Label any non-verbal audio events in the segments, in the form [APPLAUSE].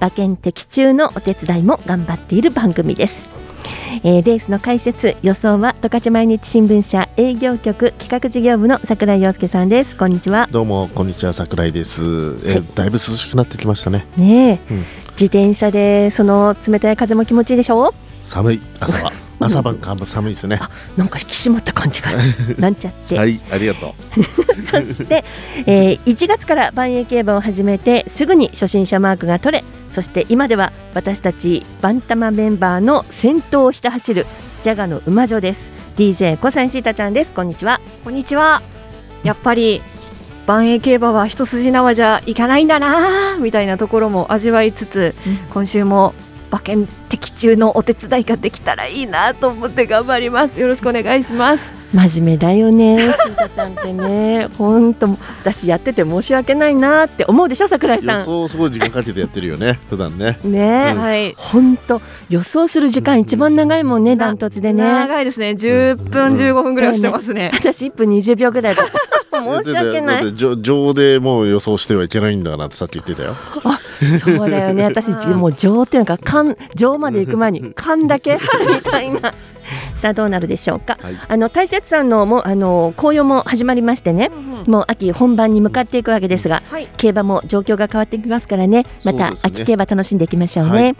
馬券的中のお手伝いも頑張っている番組です。えー、レースの解説予想は十勝毎日新聞社営業局企画事業部の櫻井陽介さんです。こんにちは。どうもこんにちは櫻井です、えー、だいぶ涼しくなってきましたね。ね、うん、自転車でその冷たい風も気持ちいいでしょ？う寒い。朝は。朝晩寒寒いですね。なんか引き締まった感じがなんちゃって。はい。ありがとう。[LAUGHS] そして、えー、1月から万栄競馬を始めてすぐに初心者マークが取れそして今では私たちバンタマメンバーの先頭をひた走るジャガの馬女です。DJ 小西シータちゃんです。こんにちは。こんにちは。やっぱり万栄競馬は一筋縄じゃいかないんだなみたいなところも味わいつつ、うん、今週も馬券的中のお手伝いができたらいいなと思って頑張りますよろしくお願いします真面目だよね、スータちゃんってね、[LAUGHS] 本当、私やってて申し訳ないなって思うでしょ、桜井さん。予想すごい時間かけてやってるよね、[LAUGHS] 普段ね。ね、うん、はい、本当、予想する時間一番長いもんね、ダントツでね。長いですね、10分15分ぐらいしてますね。私1分20秒ぐらいだ。申し訳ない。情でもう予想してはいけないんだなってさっき言ってたよ。あ、そうだよね。[LAUGHS] 私もう情っていうのか、勘、情まで行く前に勘だけ [LAUGHS] みたいな。[LAUGHS] さあどうなるでしょうか、はい、あの大雪さんのもあの紅葉も始まりましてね、うんうん、もう秋本番に向かっていくわけですが、はい、競馬も状況が変わってきますからね。また秋競馬楽しんでいきましょうね。うねはい、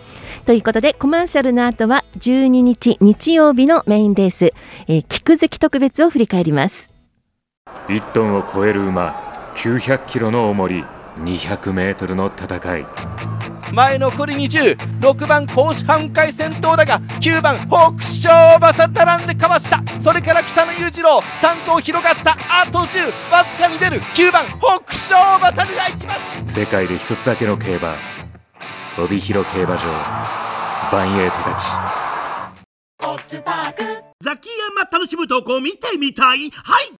ということでコマーシャルの後は12日日曜日のメインレース、えー、菊月特別を振り返ります。1トンを超える馬900キロの重り200メートルの戦い。前残り206番甲子半回戦闘だが9番北勝馬さ並んでかわした。それから北野裕次郎3頭広がった。あと10わずかに出る。9番北勝馬さがいきます。世界で一つだけの競馬。帯広競馬場。バンエイトたちザキヤマ楽しむとこ見てみたい。はい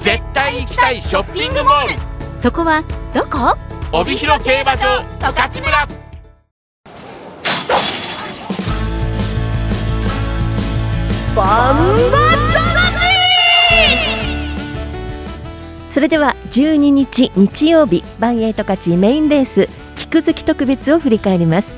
絶対行きたいショッピングモール。そこはどこ？帯広競馬場十勝村。バンバそれでは12日日曜日バンエイト勝ちメインレース菊月特別を振り返ります、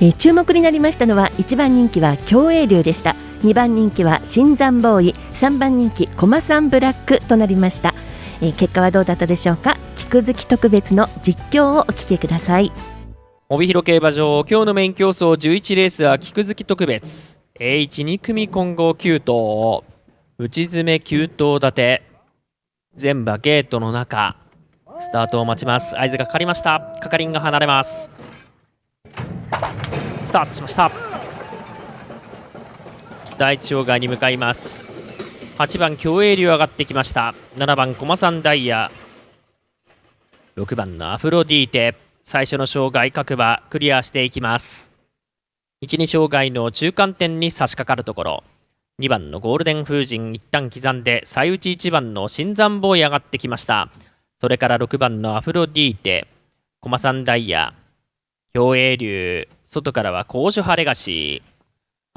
えー、注目になりましたのは1番人気は競泳流でした2番人気は新山ボーイ3番人気コマサンブラックとなりました、えー、結果はどうだったでしょうか？菊月特別の実況をお聞きください。帯広競馬場今日のメイン競争11レースは菊月特別。A12 組混合9頭。内詰め9頭立て。全馬ゲートの中。スタートを待ちます。合図がかかりました。係員が離れます。スタートしました。第一障害に向かいます。8番競泳流上がってきました。7番駒さんダイヤ。6番のアフロディーテ。最初の障害各馬クリアしていきます。12障害の中間点に差し掛かるところ。2番のゴールデン風神一旦刻んで最内1番の新山坊へ上がってきました。それから6番のアフロディーテ。駒さんダイヤ。競泳流。外からは高所派レガシ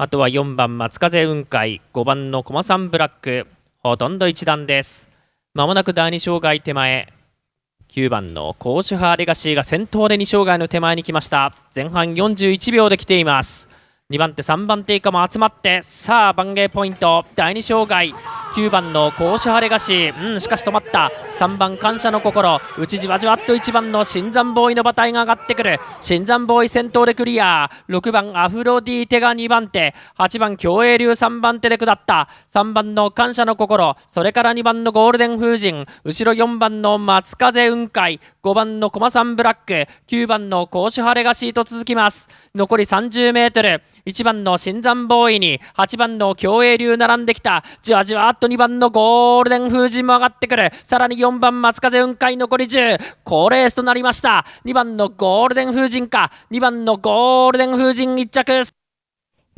あとは4番松風雲海5番の駒さんブラックほとんど一段です。まもなく第2障害手前9番のコーシュハーレガシーが先頭で2障害の手前に来ました。前半41秒で来ています。2番手3番手以下も集まってさあ番芸ポイント第2障害9番の甲子晴れ菓子。うんしかし止まった。3番感謝の心。内じわじわっと1番の新山ボーイの馬体が上がってくる。新山ボーイ先頭でクリア。6番アフロディーテが2番手。8番競泳流3番手で下った。3番の感謝の心。それから2番のゴールデン風神。後ろ4番の松風雲海。5番の駒さんブラック。9番の甲子晴れ菓子と続きます。残り30メートル。1番の新山ボーイに。8番の競泳流並んできた。じわじわっと2番のゴールデン風神も上がってくる。さらに4番松風雲海残り10好レースとなりました。2番のゴールデン風神か。2番のゴールデン風神1着。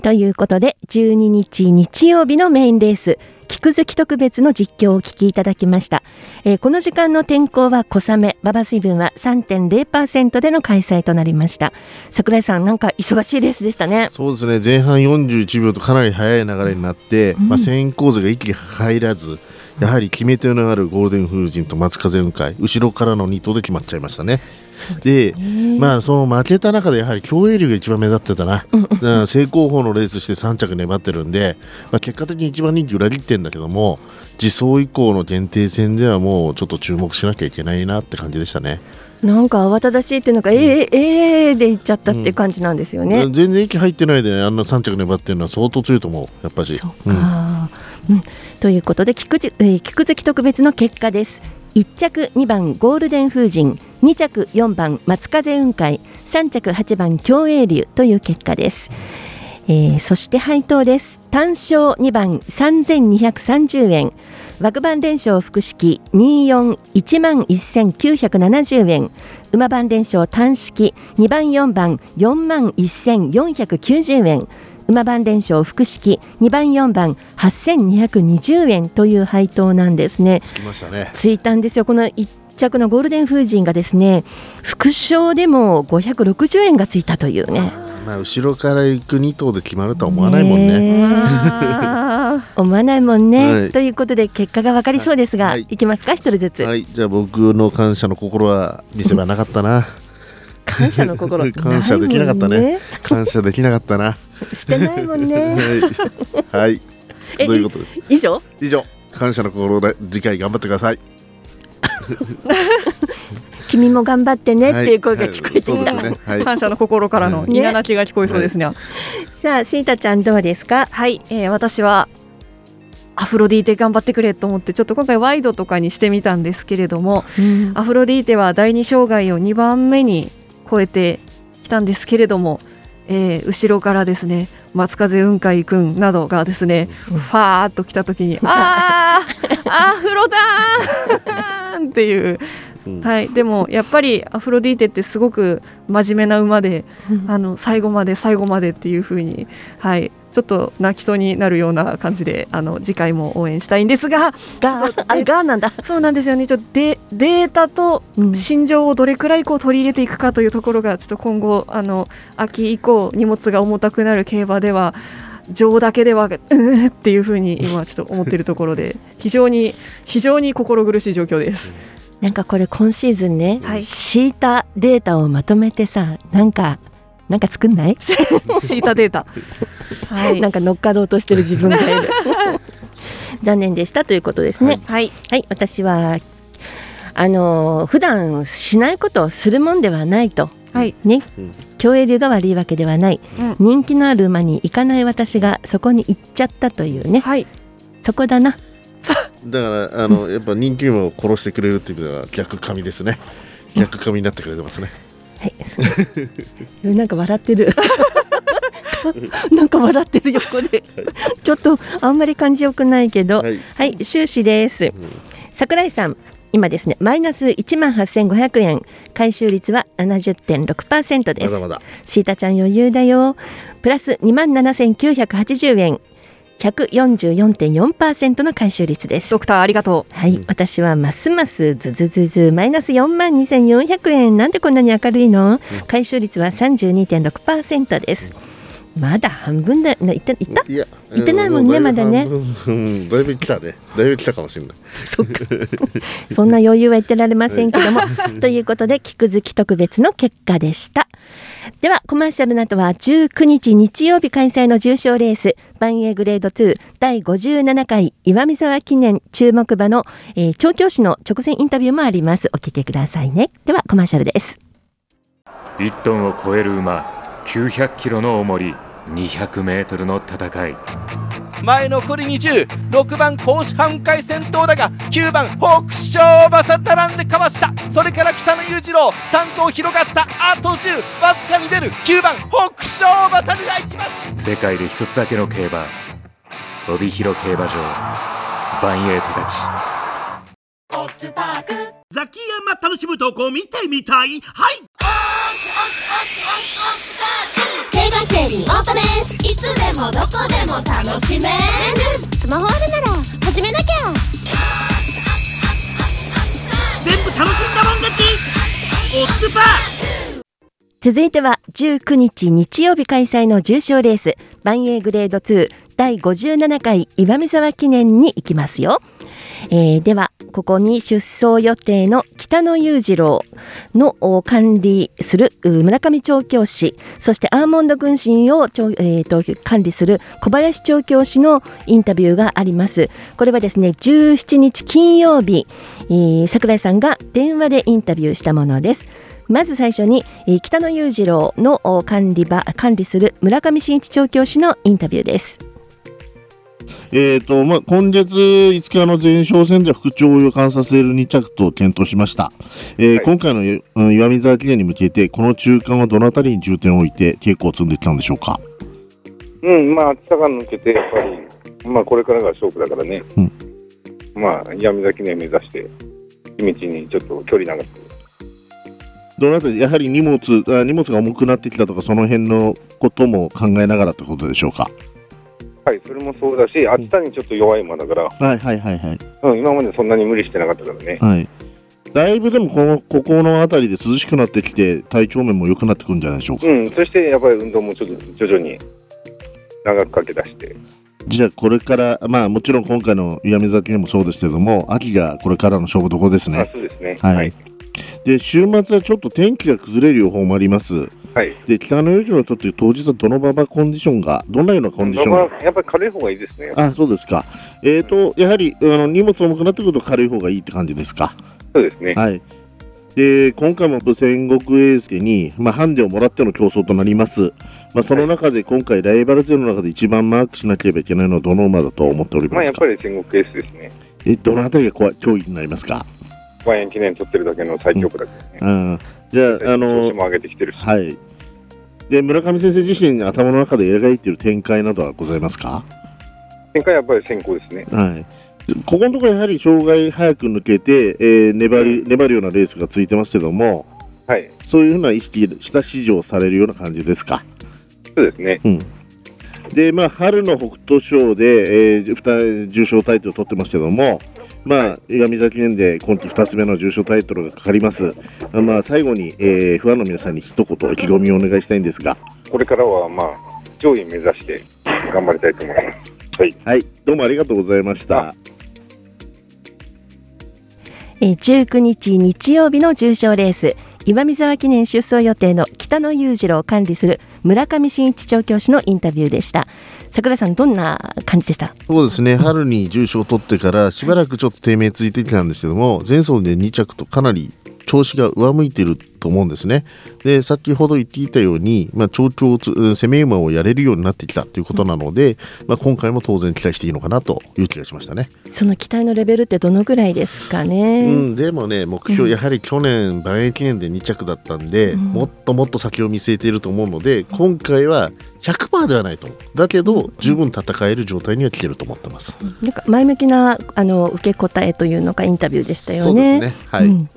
ということで12日日曜日のメインレース。菊月特別の実況をお聞きいただきました、えー、この時間の天候は小雨馬場水分は3.0%での開催となりました。桜井さんなんか忙しいレースでしたね。そうですね。前半41秒とかなり速い流れになって、うん、まあ、先行勢が一気に入らずやはり決め手のあるゴールデン風神と松風雲海後ろからの2頭で決まっちゃいましたね。で、まあその負けた中でやはり競泳流が一番目立ってたな、うん、正攻法のレースして3着粘ってるんで、まあ、結果的に一番人気裏切ってんだけども自走以降の限定戦ではもうちょっと注目しなきゃいけないなって感じでしたね。なんか慌ただしいっていうのが、うん、えー、えー、でいっちゃったっていう感じなんですよね、うん、全然息入ってないであんな3着粘ってるのは相当強いと思うやっぱし。うん、ということで菊,、えー、菊月特別の結果です。1着2番ゴールデン風神2着4番松風雲海3着8番競泳流という結果です、えー、そして配当です。単勝2番3230円。枠番連勝複式241万1970円。馬番連勝単式2番4番4万1490円。馬番連勝複式2番4番8220円という配当なんですね。つきましたね。ついたんですよ。この1着のゴールデン風神がですね副賞でも560円がついたというね。まあ後ろから行く2頭で決まるとは思わないもんね。[LAUGHS] 思わないもんね、はい、ということで結果が分かりそうですが、はい、いきますか一人ずつ。はい。じゃあ僕の感謝の心は見せ場なかったな感謝の心。[LAUGHS] 感謝できなかったね、ね、感謝できなかったな。してないもんね。[LAUGHS] はい、はい、そういうことです？以上？以上。感謝の心で次回頑張ってください。[LAUGHS] 君も頑張ってねっていう声が聞こえてきた、ね。はい、感謝の心からの稲泣きが聞こえそうですね、ね、さあシータちゃんどうですか？はい、えー、私はアフロディーテ頑張ってくれと思ってちょっと今回ワイドとかにしてみたんですけれども、うん、アフロディーテは第二障害を2番目に超えてきたんですけれども、えー、後ろからですね松風雲海君などがですね、ファーっと来た時に [LAUGHS] あーアフロだー [LAUGHS] っていう。はい、でもやっぱりアフロディーテってすごく真面目な馬で、あの最後まで最後までっていう風にはい、ちょっと泣きそうになるような感じであの次回も応援したいんですが。があがなんだ。そうなんですよね。ちょっとデデータと心情をどれくらいこう取り入れていくかというところがちょっと今後あの秋以降荷物が重たくなる競馬では情だけではうんっていうふうに今ちょっと思っているところで [LAUGHS] 非常に非常に心苦しい状況です。なんかこれ今シーズンね、はい、シータデータをまとめてさなんかなんか作んない？シータデータ、はい、なんか乗っかろうとしてる自分がいる。[LAUGHS] 残念でしたということですね。はい、はい、私はあの普段しないことをするもんではないと。はい。ね、競泳流が悪いわけではない、うん、人気のある馬に行かない私がそこに行っちゃったというね、はい、そこだな。だからあのやっぱ人気馬を殺してくれるっていう意味では逆神ですね。逆神になってくれてますねはい。[LAUGHS] なんか笑ってる。[LAUGHS] なんか笑ってる横で。ちょっとあんまり感じよくないけど。はい、はい、終始です、うん、桜井さん今ですねマイナス1万8500円。回収率は70.6%です。まだまだ。シータちゃん余裕だよ。プラス2万7980円144.4%の回収率です。ドクターありがとう。はい、うん、私はますますズズズズマイナス4万2400円。なんでこんなに明るいの、うん、回収率は32.6%です、まだ半分だな行って行った？いや行ってないもんねうまだね。だいぶ来たね。だいぶ来たかもしれない。そっか。そんな余裕は言ってられませんけども。[LAUGHS] ということで菊月特別の結果でした。ではコマーシャルの後は19日日曜日開催の重賞レース万栄グレード2第57回岩見沢記念注目馬の、えー調教師の直前インタビューもあります。お聞きくださいね。ではコマーシャルです。1トンを超える馬900キロの重り200メートルの戦い。前残り206番甲子半回先頭だが9番北勝馬さ並んでかわした。それから北野裕次郎3頭広がった。あと10わずかに出る。9番北勝馬さが行きます。世界で一つだけの競馬帯広競馬場バンエイトたちザキヤマ楽しむとこ見てみたい？はい競馬競輪オートレース。いつでもどこでも楽しめる。スマホあるなら始めなきゃ。全部楽しんだもん勝ち。オッズパー。続いては19日日曜日開催の重賞レース万栄グレード2第57回岩見沢記念に行きますよ、えーではここに出走予定の北野裕次郎の管理する村上調教師そしてアーモンド軍神を、えーと管理する小林調教師のインタビューがあります。これはですね17日金曜日、えー桜井さんが電話でインタビューしたものです。まず最初に、えー北野裕次郎の管理場管理する村上真一調教師のインタビューです。えーとまあ、今月5日の前哨戦では復調を予感させる2着と検討しました、えー今回のうん岩見沢記念に向けてこの中間はどのあたりに重点を置いて稽古を積んできたんでしょうか？うん、まあ、暑さが抜けて、やっぱり、まあ、これからが勝負だからね、うん。まあ、闇崎ね目指して、地道にちょっと距離長く、どのあたりやはり荷物あ荷物が重くなってきたとかその辺のことも考えながらってことでしょうか？はい、それもそうだし、暑さにちょっと弱い馬だから、はいはいはいはい。うん、今までそんなに無理してなかったからね、はい。だいぶでもこのここの辺りで涼しくなってきて体調面も良くなってくるんじゃないでしょうか、うん、そしてやっぱり運動もちょっと徐々に長くかけ出して、じゃあこれからまあもちろん今回の岩見沢記念もそうですけども秋がこれからの勝負どころですあねそうですね、はい、で週末はちょっと天気が崩れる予報もありますはい、で北野裕次郎にとって当日はどの馬場コンディションがどんなようなコンディションまあやっぱり軽い方がいいですね、あそうですか。えーとやはりあの荷物重くなってくると軽い方がいいって感じですか？そうですね、はい。で今回も戦国エースに、まあ、ハンデをもらっての競争となります、まあ、その中で今回ライバル勢の中で一番マークしなければいけないのはどの馬だと思っておりまあ、やっぱり戦国エースですね、えどのあたりが怖い競技になりますか、万円記念取ってるだけの最強区だけどね、うん、じゃああ調の子も上げてきてるし、はい。で村上先生自身頭の中で描いている展開などはございますか？展開はやっぱり先行ですね。はい。ここのところやはり障害早く抜けて、えー粘り粘るようなレースがついてますけども、はい、そういうふうな意識した指示をされるような感じですか？そうですね、うん。でまあ、春の北斗賞で、えー、二重賞タイトルを取ってますけども、まあ、岩見沢記念で今季2つ目の重賞タイトルがかかります、まあ、最後に、えー、ファンの皆さんに一言意気込みをお願いしたいんですが、これからはまあ上位目指して頑張りたいと思います。はい、はい、どうもありがとうございました。えー19日日曜日の重賞レース。岩見沢記念出走予定の北野裕次郎を管理する村上真一調教師のインタビューでした桜井さんどんな感じでした？そうですね。春に重賞を取ってからしばらくちょっと低迷ついてきたんですけども前走で2着とかなり調子が上向いていると思うんですね。で先ほど言っていたように、まあ、調教をつうん攻め馬をやれるようになってきたということなので、まあ、今回も当然期待していいのかなという気がしましたね。その期待のレベルってどのぐらいですかね、うん、でもね目標、うんやはり去年万栄記念で2着だったんで、もっともっと先を見据えていると思うので今回は100%ではないと。思うだけど十分戦える状態には来てると思ってます。なんか前向きなあの受け答えというのかインタビューでしたよね。そうですね。はい。うん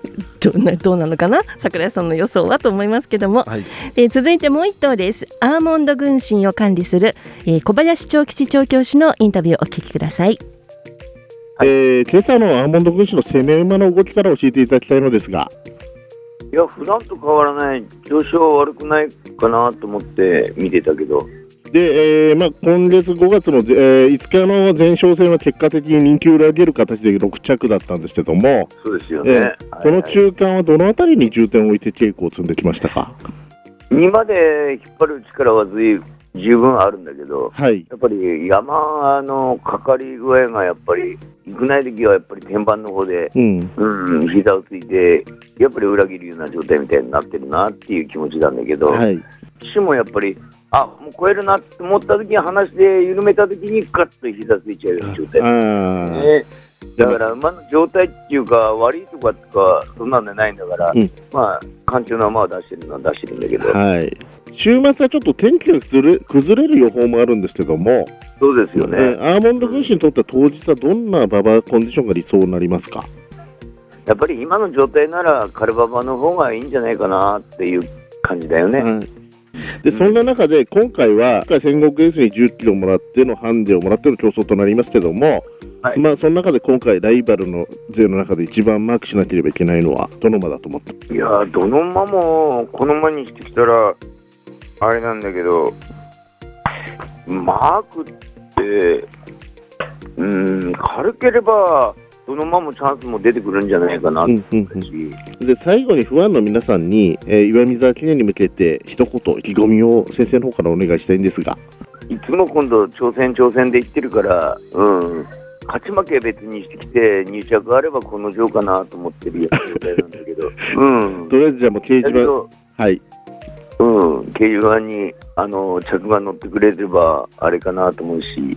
[LAUGHS] どうなどうなのかな？桜井さんの予想はと思いますけども、はい。えー続いてもう一頭です。アーモンド軍神を管理する、えー小林長吉調教師のインタビューをお聞きください。えー今朝のアーモンド軍師の攻め馬の動きから教えていただきたいのですが、いや、普段と変わらない、調子は悪くないかなと思って見てたけど、で、えーまあ、今月5月の、えー5日の前哨戦は結果的に人気を裏切る形で6着だったんですけども、そうですよえね。ーこの中間はどのあたりに重点を置いて稽古を積んできましたか？2まで引っ張る力はずい十分あるんだけど、はい、やっぱり山のかかり具合がやっぱり、行くない時はやっぱり天板の方で、うん、うん、膝をついて、やっぱり裏切るような状態みたいになってるなっていう気持ちなんだけど、はい、騎手もやっぱり、あもう超えるなって思った時に離して緩めた時にガッと膝ついちゃうような状態、あーね、だから馬の状態っていうか悪いとかとかそんなんでないんだから、うん。まあ簡単な馬を出してるのは出してるんだけど、はい、週末はちょっと天気が崩れ崩れる予報もあるんですけども、そうですよね、えーアーモンド軍師にとっては当日はどんな馬場コンディションが理想になりますか？やっぱり今の状態ならカルババの方がいいんじゃないかなっていう感じだよね。はいでそんな中で今回は今回戦国エースに10キロもらってのハンデをもらっての競争となりますけども、まあその中で今回ライバルの勢の中で一番マークしなければいけないのはどの馬だと思っていやーどの馬もこの馬にしてきたらあれなんだけどマークってうん軽ければどの馬もチャンスも出てくるんじゃないかなって。思うし、で最後にファンの皆さんに、えー岩見沢記念に向けて一言意気込みを先生の方からお願いしたいんですが。いつも今度挑戦挑戦で言ってるから、うん、勝ち負け別にしてきて入着あればこの上かなと思ってるような状態なんだけど、[LAUGHS] うん、とりあえずじゃあもう掲示板はい。うん、掲示板にあの着が乗ってくれればあれかなと思うし、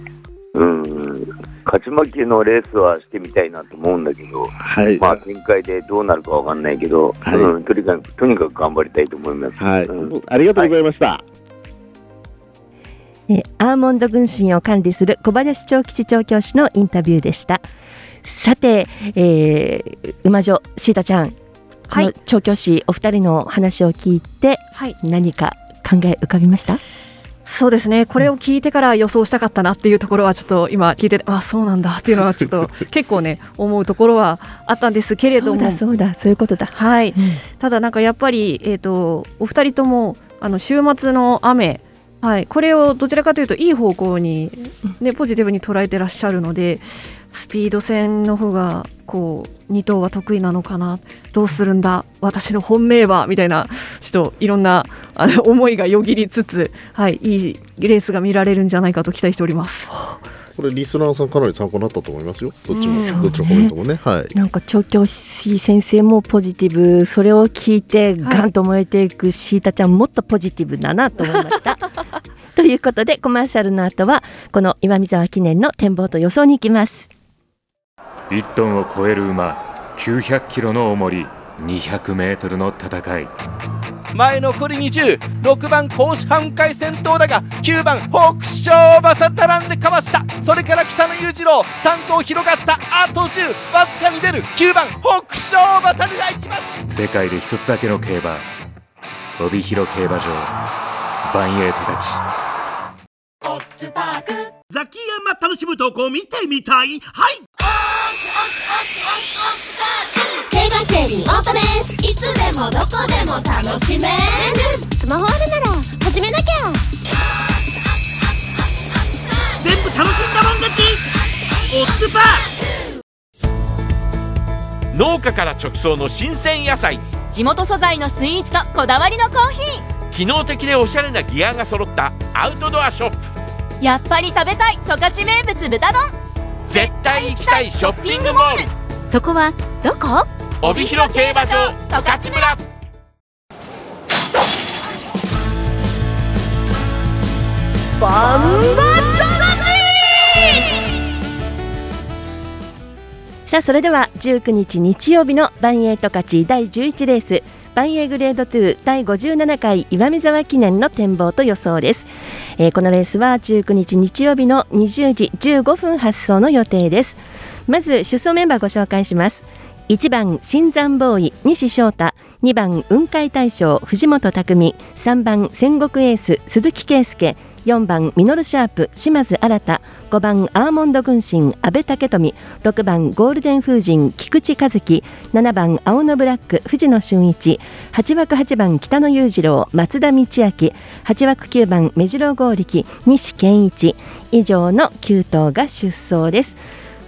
うん、勝ち負けのレースはしてみたいなと思うんだけど、はい。まあ展開でどうなるかわかんないけど、はい。うん、とにかくとにかく頑張りたいと思います。はい、うん。ありがとうございました、えーアーモンド軍神を管理する小林長吉調教師のインタビューでした。さて、えー、馬女シータちゃん、この調教師お二人の話を聞いて、何か考え浮かびました？そうですね、これを聞いてから予想したかったなっていうところは、ちょっと今聞いてて、あそうなんだ。っていうのは、ちょっと [LAUGHS] 結構ね、思うところはあったんですけれども、そうだそうだ。そうい。うことだはい、ただなんかやっぱり、えー、とお二人ともあの週末の雨、はい、これをどちらかというといい方向に、ね、ポジティブに捉えてらっしゃるのでスピード戦の方がこう2頭は得意なのかな？どうするんだ？私の本命は？みたいなちょっといろんなあの思いがよぎりつつ、はい、いいレースが見られるんじゃないかと期待しております。これリスナーさんかなり参考になったと思いますよ。どっちも、うんどっちのコメントもね。はい。なんか調教師先生もポジティブ。それを聞いてガンと燃えていくシータちゃんもっとポジティブだなと思いました。[LAUGHS] ということでコマーシャルの後はこの岩見沢記念の展望と予想に行きます。1トンを超える馬900キロの重り200メートルの戦い。前残り206番甲子半回先頭だが9番北勝馬佐並んでかわした。それから北野裕次郎3頭広がった。あと10わずかに出る。9番北勝馬佐でいきます。世界で一つだけの競馬帯広競馬場バンエイトたちザキヤマ楽しむ投稿見てみたい。はい。競馬競輪オートレースいつでもどこでも楽しめる。スマホあるなら始めなきゃ。全部楽しんだもん勝ち。オッズパー農家から直送の新鮮野菜。地元素材のスイーツとこだわりのコーヒ機能的でおしゃれなギアが揃ったアウトドアショップ。ーやっぱり食べたい十勝名物豚丼。絶対行きたいショッピングモール。そこはどこ？帯広競馬場十勝村。バンバさあそれでは19日日曜日のバンエイト勝ち第11レース。バンエイグレード2第57回岩見沢記念の展望と予想です、えーこのレースは19日日曜日の20時15分発送の予定です。まず出走メンバーご紹介します。1番新山ボーイ西翔太。2番雲海大将藤本匠。3番戦国エース鈴木圭介。4番ミノルシャープ島津新。5番アーモンド軍神阿部武富。6番ゴールデン風神菊池和樹。7番青のブラック藤野俊一。8枠8番北野裕次郎松田道明。8枠9番目白剛力西健一。以上の9頭が出走です。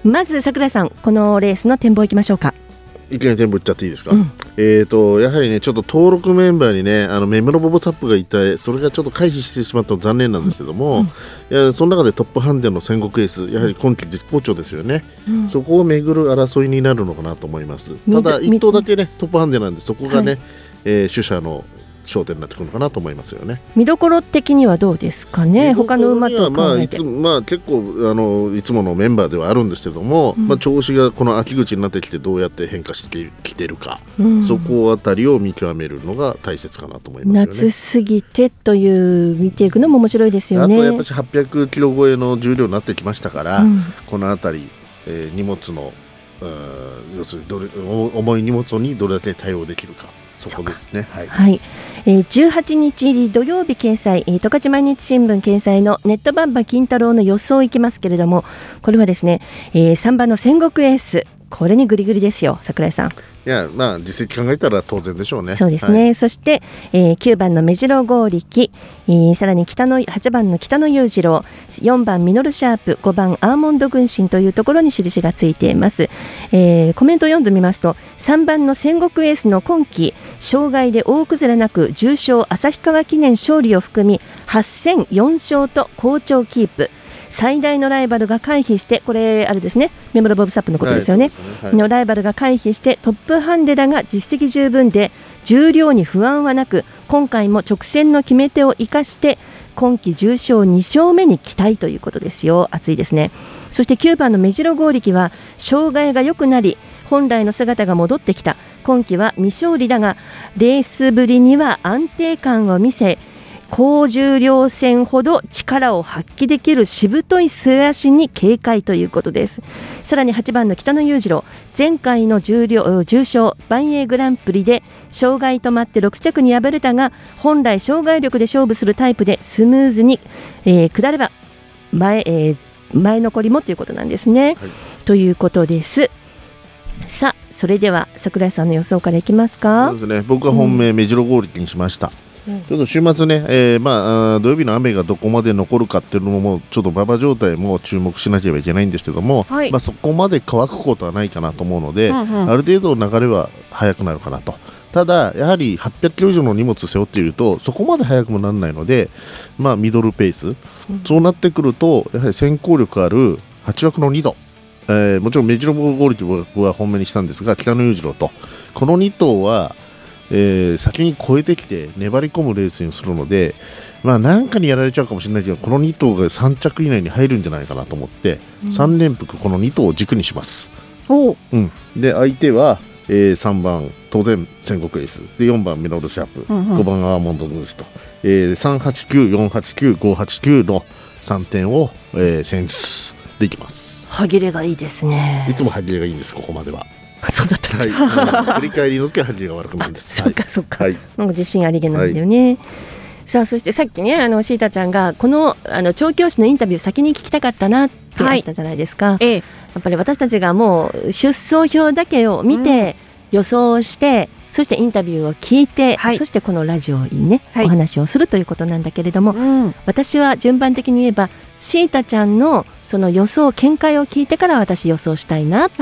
まず桜井さんこのレースの展望いきましょうか。いきなり全部言っちゃっていいですか、うん、えーとやはりねちょっと登録メンバーにねあのメムロボボサップがいたそれがちょっと回避してしまったの残念なんですけども、うん、いやその中でトップハンデの戦国エースやはり今季絶好調ですよね、うん、そこをめぐる争いになるのかなと思います。ただ1頭だけねトップハンデなんでそこがね、はい、えー、主者の焦点になってくるのかなと思いますよね。見どころ的にはどうですかね？他の馬とまあいつまあ結構あのいつものメンバーではあるんですけども、うん、まあ調子がこの秋口になってきてどうやって変化してきてるか、うん、そこあたりを見極めるのが大切かなと思いますよね。夏すぎてという見ていくのも面白いですよね。あとやっぱり800キロ超えの重量になってきましたから、うん、このあたり、えー、荷物の要するにどれ重い荷物にどれだけ対応できるか。そこですね。はい。はい、えー、18日土曜日掲載、えー、十勝毎日新聞掲載のネットバンバ金太郎の予想いきますけれども、これはですね、えー、3番の戦国エース、これにぐりぐりですよ、櫻井さん。いやまあ実績考えたら当然でしょうね。そうですね。はい、そして、えー、9番の目白剛力、えー、さらに北の8番の北野裕次郎、4番ミノルシャープ、5番アーモンド軍神というところに印がついています。えー、コメントを読んでみますと、3番の戦国エースの今季障害で大崩れなく重賞旭川記念勝利を含み8戦4勝と好調キープ。最大のライバルが回避してこれあれですねメモロボブサップのことですよね。はいね。はい、のライバルが回避してトップハンデだが実績十分で重量に不安はなく今回も直線の決め手を生かして今季重賞2勝目に期待ということですよ。熱いですね。そして9番の目白剛力は障害が良くなり本来の姿が戻ってきた。今季は未勝利だがレースぶりには安定感を見せ高重量戦ほど力を発揮できるしぶとい末足に警戒ということです。さらに8番の北野裕次郎前回の重量重賞万栄グランプリで障害と待って6着に敗れたが本来障害力で勝負するタイプでスムーズに、えー、下れば前,、えー、前残りもということなんですね、はい、ということですそれでは桜井さんの予想からいきますか。そうですね。僕は本命、目白剛力にしました、ちょっと週末ね、えー、まあ土曜日の雨がどこまで残るかっていうのもちょっと馬場状態も注目しなければいけないんですけども、はい、まあそこまで乾くことはないかなと思うので、うんうん、ある程度流れは速くなるかなと。ただ、やはり800キロ以上の荷物を背負っているとそこまで速くもならないので、まあ、ミドルペース、うん、そうなってくるとやはり先行力ある8枠の2度えー、もちろんメジロボゴールと僕は本命にしたんですが北野裕次郎と。この2頭は、えー、先に超えてきて粘り込むレースにするので、まあ、なんかにやられちゃうかもしれないけどこの2頭が3着以内に入るんじゃないかなと思って、うん、3連複この2頭を軸にします。うん、で相手は、えー、3番当然戦国エース。で4番ミノルシャープ、うんうん、5番アーモンドヌースと、えー、389489,589の3点を、えー、戦術できます。歯切れがいいですね。いつも歯切れがいいんですここまでは。そうだったはい、振り返りの時は歯切れが悪くなるんです。[LAUGHS] そうかそうか、はい、なんか自信ありげなんだよね、はい。さあそしてさっきねあのシータちゃんがこのあの調教師のインタビュー先に聞きたかったなってあったじゃないですか、はい、やっぱり私たちがもう出走表だけを見て予想して、そしてインタビューを聞いて、はい、そしてこのラジオにね、はい、お話をするということなんだけれども、うん、私は順番的に言えばシータちゃんのその予想見解を聞いてから私予想したいなって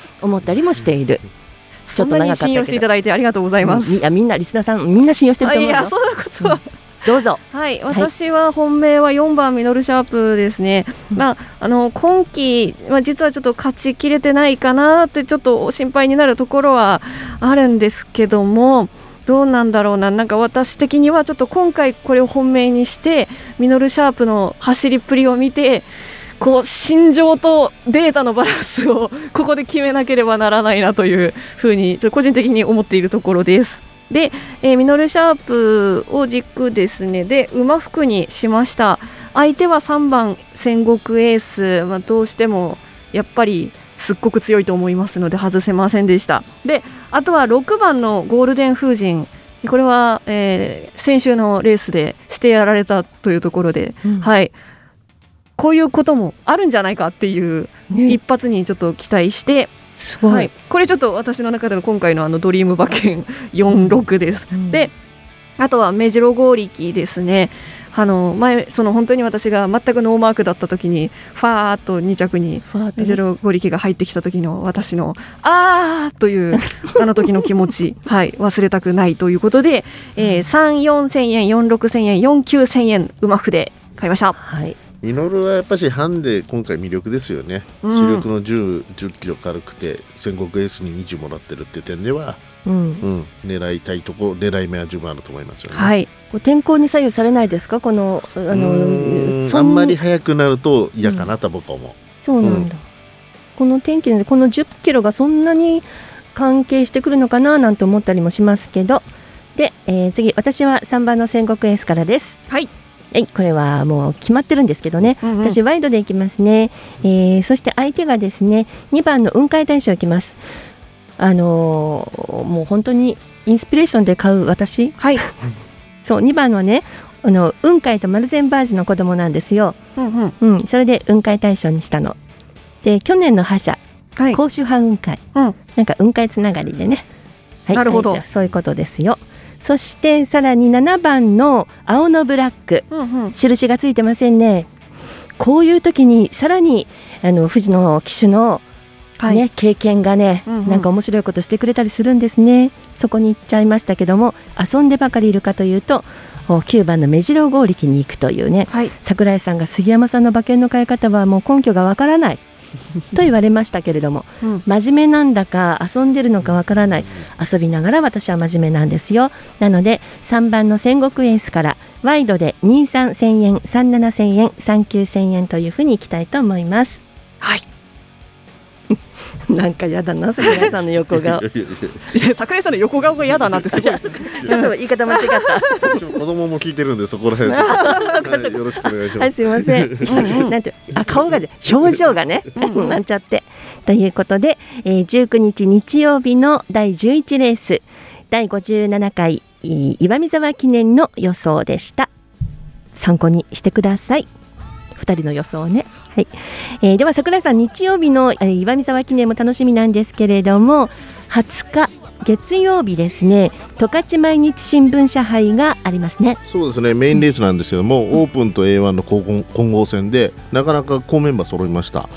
[LAUGHS] 思ったりもしている。ちょっと長かった信用していただいてありがとうございます。いやみんなリスナーさんみんな信用してると思うよ。いやそんなことは、うんどうぞ。はい、私は本命は4番ミノルシャープですね。まああの今季まあ実はちょっと勝ちきれてないかなってちょっと心配になるところはあるんですけども。どうなんだろうな、なんか私的にはちょっと今回これを本命にしてミノルシャープの走りっぷりを見てこう心情とデータのバランスをここで決めなければならないなというふうにちょ個人的に思っているところです。で、えー、ミノルシャープを軸ですね。で馬服にしました。相手は3番戦国エース、まあ、どうしてもやっぱりすっごく強いと思いますので外せませんでした。であとは6番のゴールデン風神。これは、えー、先週のレースでしてやられたというところで、うん、はい。こういうこともあるんじゃないかっていう、一発にちょっと期待して、ごいはい、これちょっと私の中での今回のあのドリーム馬券46です。であとは目白剛力ですね。あの前その本当に私が全くノーマークだった時にファーっと2着に目白剛力が入ってきた時の私のあーという [LAUGHS] あの時の気持ちはい忘れたくないということで、えー、3 4千円4 6千円4 9千円馬筆買いました。はい。ミノルはやっぱしハンデ今回魅力ですよね、うん主力の10、10キロ軽くて戦国エースに20もらってるって点では、うんうん、狙いたいところ狙い目は十分あると思いますよね。はい。こう天候に左右されないですか？このあのそあんまり速くなると嫌かなと僕は思う。そうなんだ。この天気でこの10キロがそんなに関係してくるのかななんて思ったりもしますけど。で、えー次私は3番の戦国エースからです。はい。はい、これはもう決まってるんですけどね、うんうん。私ワイドでいきますね、えーそして相手がですね2番の雲海大将いきます。あのーもう本当にインスピレーションで買う私。はい。[LAUGHS] そう2番はねあの雲海とマルゼンバージの子供なんですよ、うんうん。うん、それで雲海大将にしたの。で去年の覇者、はい。甲州派雲海、うん。なんか雲海つながりでね、はい、なるほど。はいそういうことですよそしてさらに7番の青のブラック、うんうん。印がついてませんね。こういう時にさらにあの富士の騎手の、はい。ね経験がね、うんうん。なんか面白いことしてくれたりするんですね。そこに行っちゃいましたけども遊んでばかりいるかというとお9番の目白剛力に行くというね、はい。桜井さんが杉山さんの馬券の買い方はもう根拠がわからない [LAUGHS] と言われましたけれども、うん。真面目なんだか遊んでるのかわからない。遊びながら私は真面目なんですよ。なので3番の戦国エースからワイドで23千円37千円39千円というふうにいきたいと思います。はい [LAUGHS] なんかやだな桜井さんの横顔桜井さんの横顔が嫌だなってすごいちょっと言い方間違った子供も聞いてるんでそこら辺 [LAUGHS] はいよろしくお願いします。はい、すいません。[LAUGHS] なんて、あ、顔がじゃ、表情がね、なんちゃって。ということで、えー、19日日曜日の第11レース、第57回い岩見沢記念の予想でした。参考にしてください。二人の予想ね。はい。えーでは桜井さん、日曜日の、えー岩見沢記念も楽しみなんですけれども、20日月曜日ですね、十勝毎日新聞社杯がありますね。そうですねメインレースなんですけども、オープンと A1 の混合混合戦でなかなか好メンバー揃いました、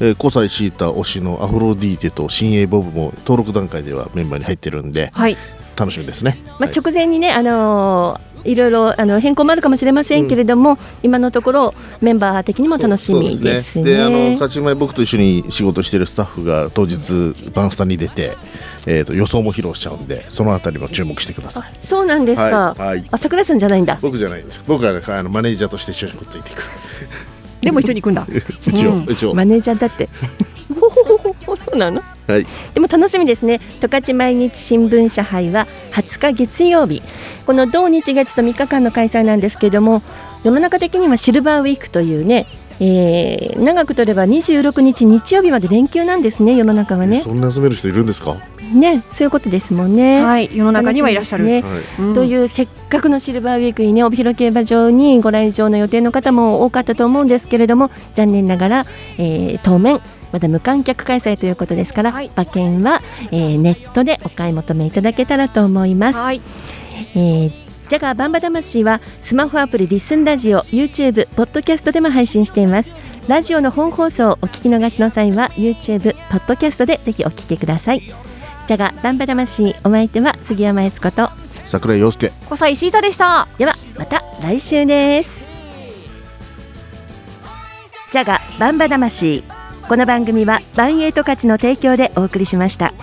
えー、小西シータ推しのアフロディーテと新鋭ボブも登録段階ではメンバーに入ってるんで、はい楽しみですね。まあ、直前にね、あのーいろいろあの変更もあるかもしれませんけれども、今のところメンバー的にも楽しみですね。であの勝ち前僕と一緒に仕事してるスタッフが当日バンスタに出て、えー、と予想も披露しちゃうんでそのあたりも注目してください。そうなんですか。はいはいあ、桜井さんじゃないんだ。僕じゃないんです僕は、ね、あのマネージャーとして一緒にくっついていくでも一緒に行くんだ [LAUGHS] 一応、うん一応マネージャーだって。ほほほほほそうなの。はいでも楽しみですね。十勝毎日新聞社杯は20日月曜日。この同日月と3日間の開催なんですけれども、世の中的にはシルバーウィークというね、えー長く取れば26日日曜日まで連休なんですね、世の中はね。そんな集める人いるんですか？ね、そういうことですもんね。はい世の中にはいらっしゃる。ね。はい。うん。というせっかくのシルバーウィークにね帯広競馬場にご来場の予定の方も多かったと思うんですけれども残念ながら、えー当面まだ無観客開催ということですから、はい。馬券は、えーネットでお買い求めいただけたらと思います。はい。えージャガーバンバ魂はスマホアプリリスンラジオ YouTube ポッドキャストでも配信しています。ラジオの本放送をお聞き逃しの際は YouTube ポッドキャストでぜひお聞きくださいジャガーバンバ魂お相手は杉山悦子と桜井陽介。小西シータでした。ではまた来週です。ジャガバンバ魂。この番組はバンエイト価値の提供でお送りしました